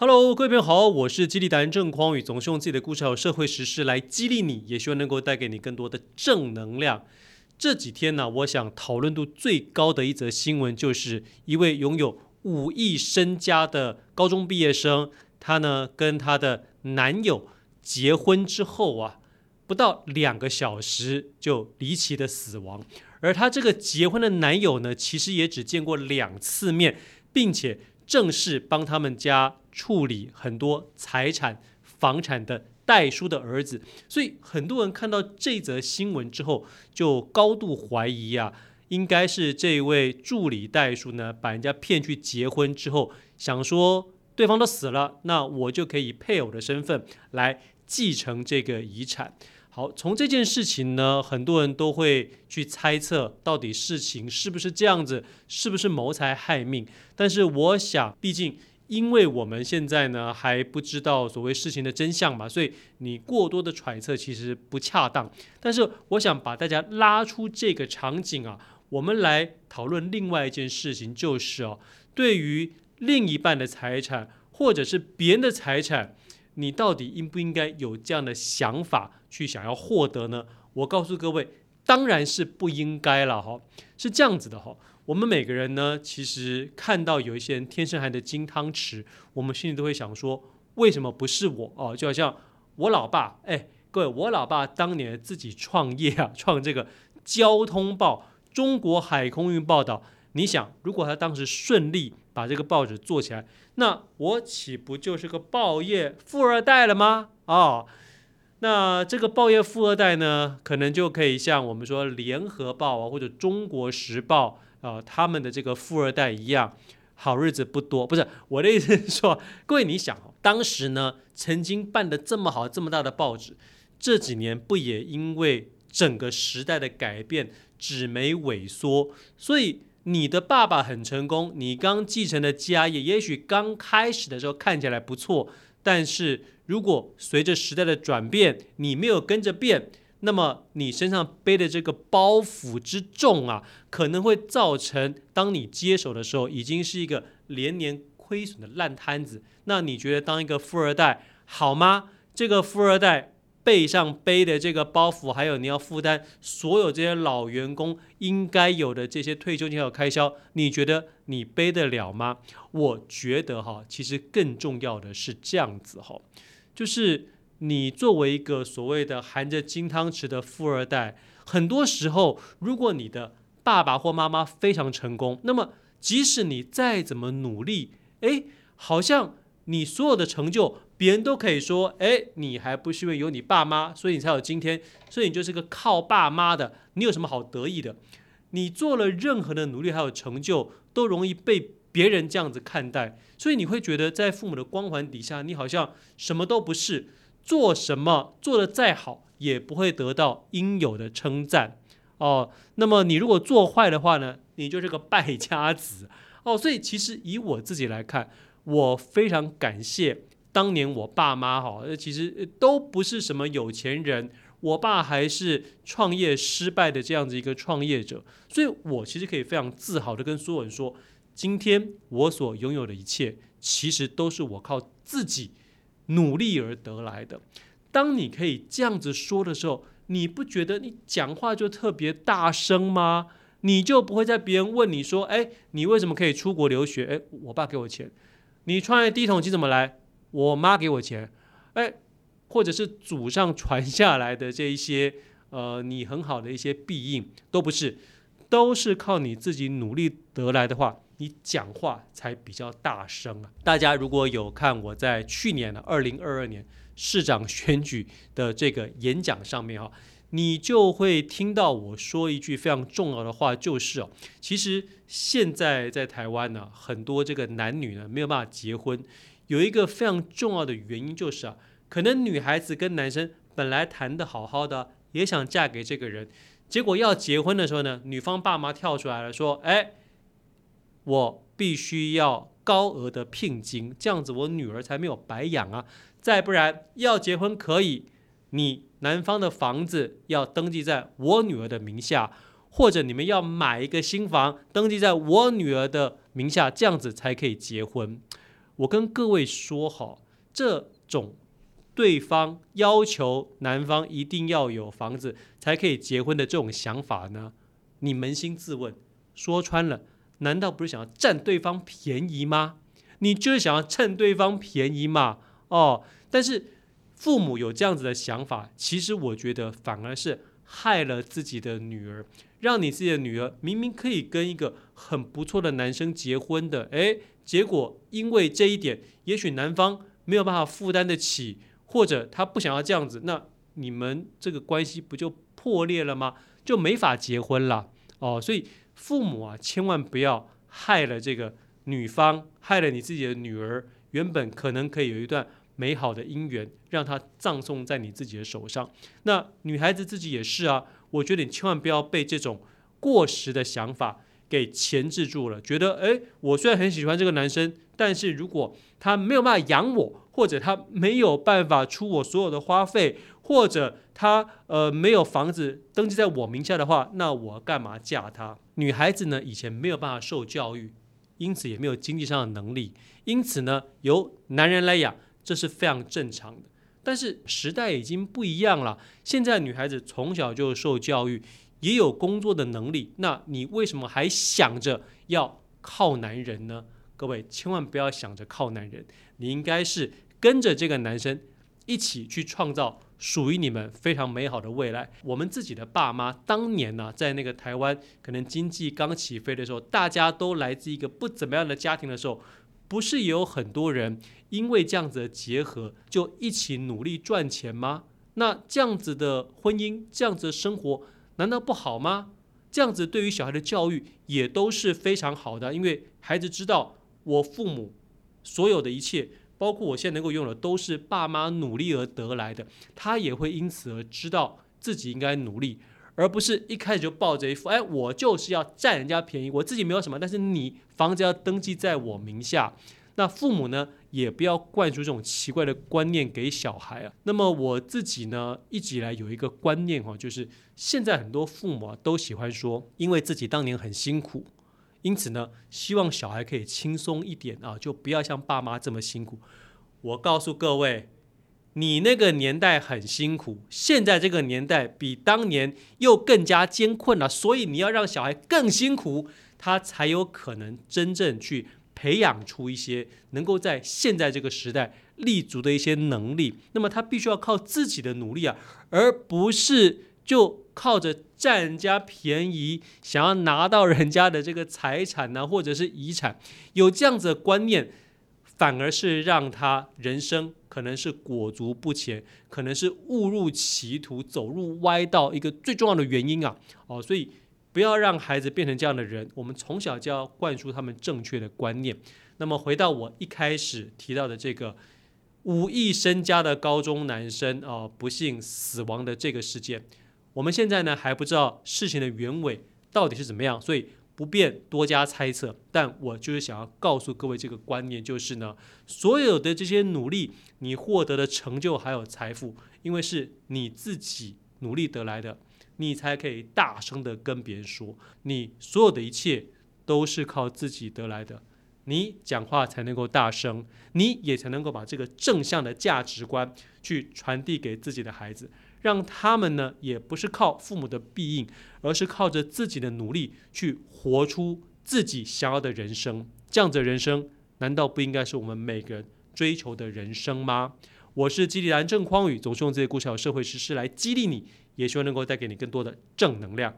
Hello，各位朋友好，我是激励达人郑匡宇，总是用自己的故事还有社会时事来激励你，也希望能够带给你更多的正能量。这几天呢，我想讨论度最高的一则新闻，就是一位拥有五亿身家的高中毕业生，她呢跟她的男友结婚之后啊，不到两个小时就离奇的死亡，而她这个结婚的男友呢，其实也只见过两次面，并且正式帮他们家。处理很多财产、房产的代书的儿子，所以很多人看到这则新闻之后，就高度怀疑啊，应该是这位助理代书呢，把人家骗去结婚之后，想说对方都死了，那我就可以以配偶的身份来继承这个遗产。好，从这件事情呢，很多人都会去猜测，到底事情是不是这样子，是不是谋财害命？但是我想，毕竟。因为我们现在呢还不知道所谓事情的真相嘛，所以你过多的揣测其实不恰当。但是我想把大家拉出这个场景啊，我们来讨论另外一件事情，就是哦，对于另一半的财产或者是别人的财产，你到底应不应该有这样的想法去想要获得呢？我告诉各位，当然是不应该了哈，是这样子的哈。我们每个人呢，其实看到有一些人天生含着金汤匙，我们心里都会想说，为什么不是我哦？就好像我老爸，哎，各位，我老爸当年自己创业啊，创这个交通报、中国海空运报道。你想，如果他当时顺利把这个报纸做起来，那我岂不就是个报业富二代了吗？哦，那这个报业富二代呢，可能就可以像我们说联合报啊，或者中国时报。啊、他们的这个富二代一样，好日子不多。不是我的意思是说，各位你想，当时呢曾经办得这么好、这么大的报纸，这几年不也因为整个时代的改变，纸媒萎缩，所以你的爸爸很成功，你刚继承的家业，也许刚开始的时候看起来不错，但是如果随着时代的转变，你没有跟着变。那么你身上背的这个包袱之重啊，可能会造成当你接手的时候，已经是一个连年亏损的烂摊子。那你觉得当一个富二代好吗？这个富二代背上背的这个包袱，还有你要负担所有这些老员工应该有的这些退休金还有开销，你觉得你背得了吗？我觉得哈，其实更重要的是这样子哈，就是。你作为一个所谓的含着金汤匙的富二代，很多时候，如果你的爸爸或妈妈非常成功，那么即使你再怎么努力，哎，好像你所有的成就，别人都可以说，哎，你还不是因为有你爸妈，所以你才有今天，所以你就是个靠爸妈的，你有什么好得意的？你做了任何的努力还有成就，都容易被别人这样子看待，所以你会觉得在父母的光环底下，你好像什么都不是。做什么做得再好，也不会得到应有的称赞哦。那么你如果做坏的话呢，你就是个败家子哦。所以其实以我自己来看，我非常感谢当年我爸妈哈，其实都不是什么有钱人，我爸还是创业失败的这样子一个创业者，所以我其实可以非常自豪的跟所有人说，今天我所拥有的一切，其实都是我靠自己。努力而得来的。当你可以这样子说的时候，你不觉得你讲话就特别大声吗？你就不会在别人问你说：“哎，你为什么可以出国留学？”哎，我爸给我钱。你创业第一桶金怎么来？我妈给我钱。哎，或者是祖上传下来的这一些，呃，你很好的一些庇应，都不是，都是靠你自己努力得来的话。你讲话才比较大声啊！大家如果有看我在去年的二零二二年市长选举的这个演讲上面哈，你就会听到我说一句非常重要的话，就是哦，其实现在在台湾呢，很多这个男女呢没有办法结婚，有一个非常重要的原因就是啊，可能女孩子跟男生本来谈得好好的，也想嫁给这个人，结果要结婚的时候呢，女方爸妈跳出来了，说，哎。我必须要高额的聘金，这样子我女儿才没有白养啊！再不然要结婚可以，你男方的房子要登记在我女儿的名下，或者你们要买一个新房登记在我女儿的名下，这样子才可以结婚。我跟各位说好，这种对方要求男方一定要有房子才可以结婚的这种想法呢，你扪心自问，说穿了，难道不是想要占对方便宜吗？你就是想要趁对方便宜嘛？哦，但是父母有这样子的想法，其实我觉得反而是害了自己的女儿，让你自己的女儿明明可以跟一个很不错的男生结婚的，诶，结果因为这一点，也许男方没有办法负担得起，或者他不想要这样子，那你们这个关系不就破裂了吗？就没法结婚了哦。所以父母啊，千万不要害了这个。女方害了你自己的女儿，原本可能可以有一段美好的姻缘，让她葬送在你自己的手上。那女孩子自己也是啊，我觉得你千万不要被这种过时的想法给钳制住了。觉得，诶，我虽然很喜欢这个男生，但是如果他没有办法养我，或者他没有办法出我所有的花费，或者他呃没有房子登记在我名下的话，那我干嘛嫁他？女孩子呢，以前没有办法受教育。因此也没有经济上的能力，因此呢，由男人来养，这是非常正常的。但是时代已经不一样了，现在女孩子从小就受教育，也有工作的能力，那你为什么还想着要靠男人呢？各位千万不要想着靠男人，你应该是跟着这个男生一起去创造。属于你们非常美好的未来。我们自己的爸妈当年呢、在那个台湾可能经济刚起飞的时候，大家都来自一个不怎么样的家庭的时候，不是也有很多人因为这样子的结合，就一起努力赚钱吗？那这样子的婚姻，这样子的生活，难道不好吗？这样子对于小孩的教育也都是非常好的，因为孩子知道我父母所有的一切。包括我现在能够拥有的，都是爸妈努力而得来的。他也会因此而知道自己应该努力，而不是一开始就抱着一副“哎，我就是要占人家便宜，我自己没有什么，但是你房子要登记在我名下”。那父母呢，也不要灌输这种奇怪的观念给小孩啊。那么我自己呢，一直以来有一个观念哈，就是现在很多父母啊，都喜欢说，因为自己当年很辛苦。因此呢，希望小孩可以轻松一点啊，就不要像爸妈这么辛苦。我告诉各位，你那个年代很辛苦，现在这个年代比当年又更加艰困了，所以你要让小孩更辛苦，他才有可能真正去培养出一些能够在现在这个时代立足的一些能力。那么他必须要靠自己的努力啊，而不是就。靠着占人家便宜，想要拿到人家的这个财产呢，或者是遗产，有这样子的观念，反而是让他人生可能是裹足不前，可能是误入歧途，走入歪道一个最重要的原因啊！哦，所以不要让孩子变成这样的人，我们从小就要灌输他们正确的观念。那么回到我一开始提到的这个五亿身家的高中男生啊，不幸死亡的这个事件。我们现在呢，还不知道事情的原委到底是怎么样，所以不便多加猜测。但我就是想要告诉各位这个观念，就是呢，所有的这些努力，你获得的成就还有财富，因为是你自己努力得来的，你才可以大声的跟别人说，你所有的一切都是靠自己得来的。你讲话才能够大声，你也才能够把这个正向的价值观去传递给自己的孩子。让他们呢，也不是靠父母的庇应，而是靠着自己的努力去活出自己想要的人生。这样子的人生，难道不应该是我们每个人追求的人生吗？我是激励人郑匡宇，总是用这些故事和社会实事来激励你，也希望能够带给你更多的正能量。